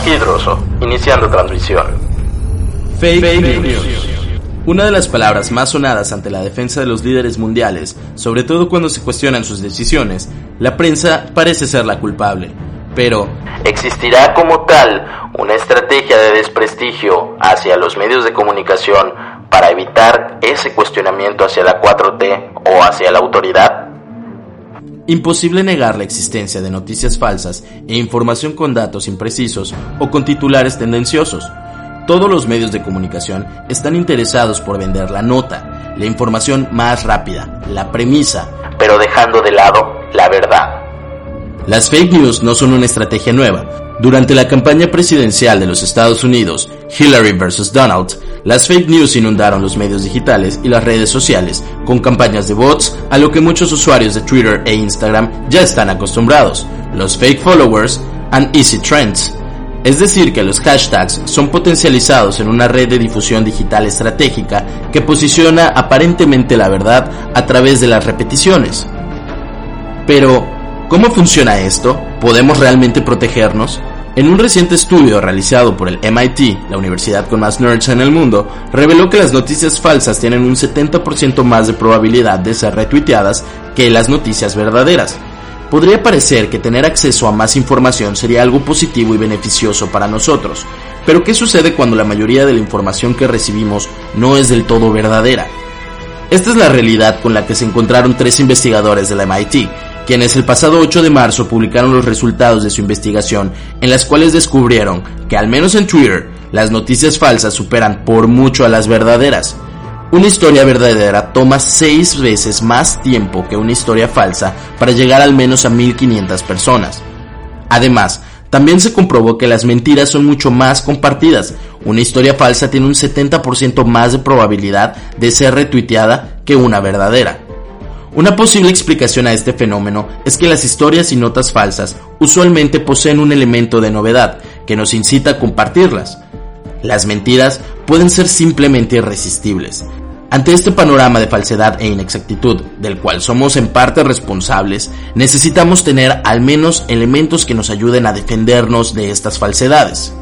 Aquí Droso, iniciando transmisión. Fake, news. Una de las palabras más sonadas ante la defensa de los líderes mundiales, sobre todo cuando se cuestionan sus decisiones, la prensa parece ser la culpable. Pero, ¿existirá como tal una estrategia de desprestigio hacia los medios de comunicación para evitar ese cuestionamiento hacia la 4T o hacia la autoridad? Imposible negar la existencia de noticias falsas e información con datos imprecisos o con titulares tendenciosos. Todos los medios de comunicación están interesados por vender la nota, la información más rápida, la premisa, pero dejando de lado la verdad. Las fake news no son una estrategia nueva. Durante la campaña presidencial de los Estados Unidos, Hillary vs. Donald, las fake news inundaron los medios digitales y las redes sociales con campañas de bots a lo que muchos usuarios de Twitter e Instagram ya están acostumbrados, los fake followers and easy trends. Es decir, que los hashtags son potencializados en una red de difusión digital estratégica que posiciona aparentemente la verdad a través de las repeticiones. Pero, ¿cómo funciona esto? ¿Podemos realmente protegernos? En un reciente estudio realizado por el MIT, la universidad con más nerds en el mundo, reveló que las noticias falsas tienen un 70% más de probabilidad de ser retuiteadas que las noticias verdaderas. Podría parecer que tener acceso a más información sería algo positivo y beneficioso para nosotros, pero ¿qué sucede cuando la mayoría de la información que recibimos no es del todo verdadera? Esta es la realidad con la que se encontraron tres investigadores de la MIT, quienes el pasado 8 de marzo publicaron los resultados de su investigación en las cuales descubrieron que al menos en Twitter las noticias falsas superan por mucho a las verdaderas. Una historia verdadera toma seis veces más tiempo que una historia falsa para llegar al menos a 1500 personas. Además, también se comprobó que las mentiras son mucho más compartidas. Una historia falsa tiene un 70% más de probabilidad de ser retuiteada que una verdadera. Una posible explicación a este fenómeno es que las historias y notas falsas usualmente poseen un elemento de novedad que nos incita a compartirlas. Las mentiras pueden ser simplemente irresistibles. Ante este panorama de falsedad e inexactitud, del cual somos en parte responsables, necesitamos tener al menos elementos que nos ayuden a defendernos de estas falsedades.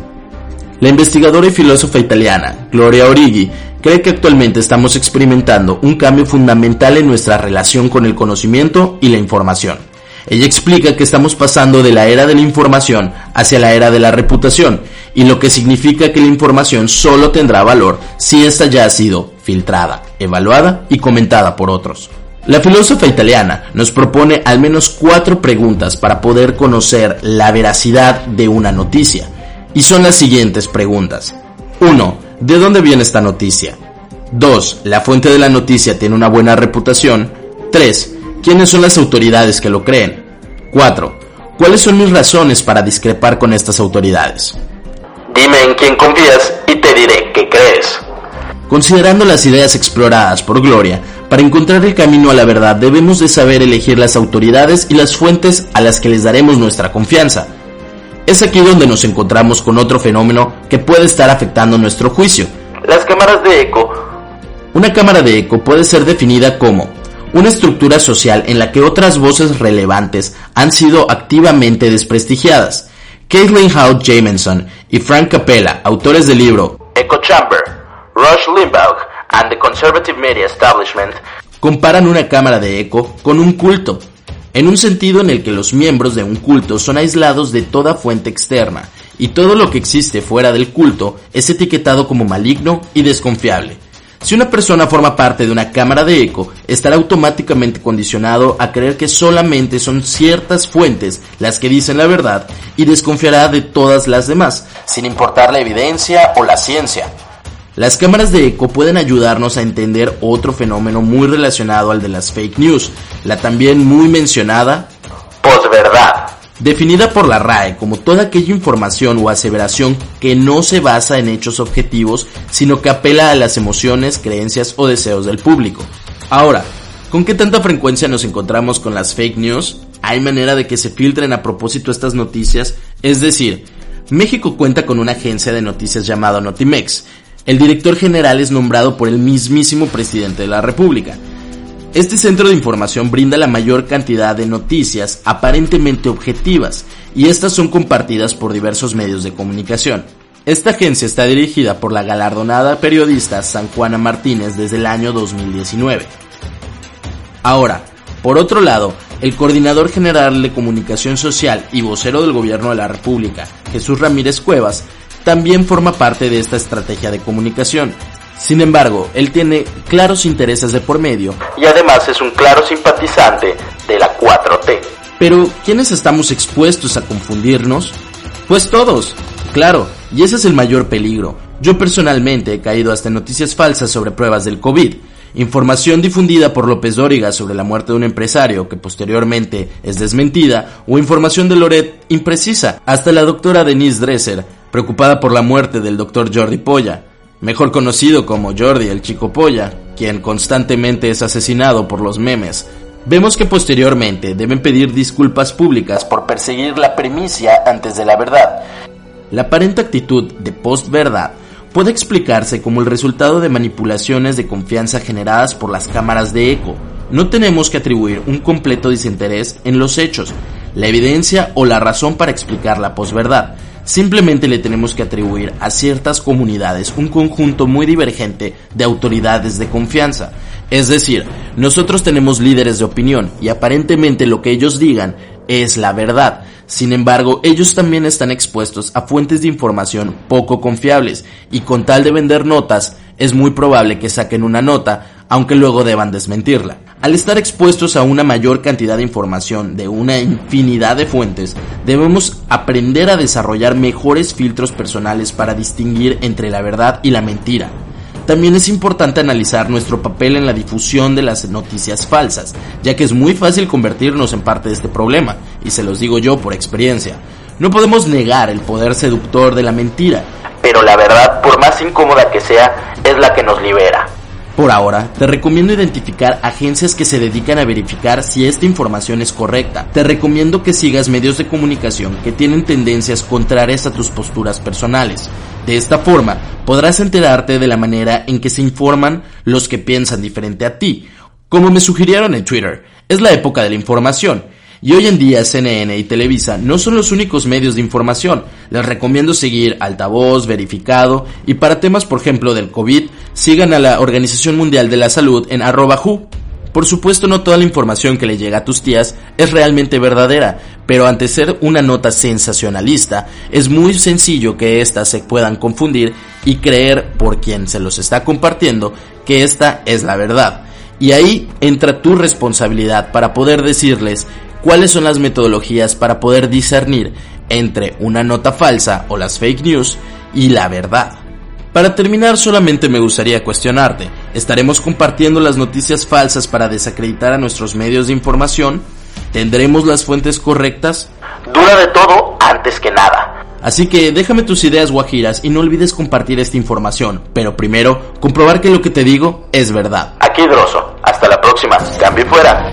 La investigadora y filósofa italiana, Gloria Orighi, cree que actualmente estamos experimentando un cambio fundamental en nuestra relación con el conocimiento y la información. Ella explica que estamos pasando de la era de la información hacia la era de la reputación, y lo que significa que la información solo tendrá valor si ésta ya ha sido filtrada, evaluada y comentada por otros. La filósofa italiana nos propone al menos cuatro preguntas para poder conocer la veracidad de una noticia, y son las siguientes preguntas. 1 ¿De dónde viene esta noticia? 2. ¿La fuente de la noticia tiene una buena reputación? 3. ¿Quiénes son las autoridades que lo creen? 4. ¿Cuáles son mis razones para discrepar con estas autoridades? Dime en quién confías y te diré qué crees. Considerando las ideas exploradas por Gloria, para encontrar el camino a la verdad debemos de saber elegir las autoridades y las fuentes a las que les daremos nuestra confianza. Es aquí donde nos encontramos con otro fenómeno que puede estar afectando nuestro juicio. Las cámaras de eco. Una cámara de eco puede ser definida como una estructura social en la que otras voces relevantes han sido activamente desprestigiadas. Caitlin Howe Jamieson y Frank Capella, autores del libro Echo Chamber, Rush Limbaugh and the Conservative Media Establishment, comparan una cámara de eco con un culto en un sentido en el que los miembros de un culto son aislados de toda fuente externa, y todo lo que existe fuera del culto es etiquetado como maligno y desconfiable. Si una persona forma parte de una cámara de eco, estará automáticamente condicionado a creer que solamente son ciertas fuentes las que dicen la verdad y desconfiará de todas las demás, sin importar la evidencia o la ciencia. Las cámaras de eco pueden ayudarnos a entender otro fenómeno muy relacionado al de las fake news, la también muy mencionada posverdad. Definida por la RAE como toda aquella información o aseveración que no se basa en hechos objetivos, sino que apela a las emociones, creencias o deseos del público. Ahora, ¿con qué tanta frecuencia nos encontramos con las fake news? ¿Hay manera de que se filtren a propósito estas noticias? Es decir, México cuenta con una agencia de noticias llamada Notimex, el director general es nombrado por el mismísimo presidente de la República. Este centro de información brinda la mayor cantidad de noticias aparentemente objetivas y estas son compartidas por diversos medios de comunicación. Esta agencia está dirigida por la galardonada periodista San Juana Martínez desde el año 2019. Ahora, por otro lado, el coordinador general de comunicación social y vocero del gobierno de la República, Jesús Ramírez Cuevas, también forma parte de esta estrategia de comunicación. Sin embargo, él tiene claros intereses de por medio y además es un claro simpatizante de la 4T. Pero, ¿quiénes estamos expuestos a confundirnos? Pues todos, claro, y ese es el mayor peligro. Yo personalmente he caído hasta en noticias falsas sobre pruebas del COVID, información difundida por López Dóriga sobre la muerte de un empresario que posteriormente es desmentida, o información de Loret imprecisa. Hasta la doctora Denise Dresser preocupada por la muerte del doctor Jordi Polla, mejor conocido como Jordi el Chico Polla, quien constantemente es asesinado por los memes. Vemos que posteriormente deben pedir disculpas públicas por perseguir la premicia antes de la verdad. La aparente actitud de post-verdad puede explicarse como el resultado de manipulaciones de confianza generadas por las cámaras de eco. No tenemos que atribuir un completo desinterés en los hechos, la evidencia o la razón para explicar la posverdad. Simplemente le tenemos que atribuir a ciertas comunidades un conjunto muy divergente de autoridades de confianza. Es decir, nosotros tenemos líderes de opinión y aparentemente lo que ellos digan es la verdad. Sin embargo, ellos también están expuestos a fuentes de información poco confiables y con tal de vender notas, es muy probable que saquen una nota aunque luego deban desmentirla. Al estar expuestos a una mayor cantidad de información de una infinidad de fuentes, debemos aprender a desarrollar mejores filtros personales para distinguir entre la verdad y la mentira. También es importante analizar nuestro papel en la difusión de las noticias falsas, ya que es muy fácil convertirnos en parte de este problema, y se los digo yo por experiencia. No podemos negar el poder seductor de la mentira, pero la verdad, por más incómoda que sea, es la que nos libera. Por ahora, te recomiendo identificar agencias que se dedican a verificar si esta información es correcta. Te recomiendo que sigas medios de comunicación que tienen tendencias contrarias a tus posturas personales. De esta forma, podrás enterarte de la manera en que se informan los que piensan diferente a ti. Como me sugirieron en Twitter, es la época de la información y hoy en día CNN y Televisa no son los únicos medios de información. Les recomiendo seguir Altavoz, Verificado y para temas por ejemplo del COVID, sigan a la Organización Mundial de la Salud en arroba WHO. Por supuesto no toda la información que le llega a tus tías es realmente verdadera, pero ante ser una nota sensacionalista, es muy sencillo que éstas se puedan confundir y creer por quien se los está compartiendo que esta es la verdad. Y ahí entra tu responsabilidad para poder decirles cuáles son las metodologías para poder discernir entre una nota falsa o las fake news y la verdad. Para terminar, solamente me gustaría cuestionarte, ¿estaremos compartiendo las noticias falsas para desacreditar a nuestros medios de información? ¿Tendremos las fuentes correctas? Dura de todo antes que nada. Así que déjame tus ideas guajiras y no olvides compartir esta información, pero primero, comprobar que lo que te digo es verdad. Aquí Droso, hasta la próxima, cambio fuera.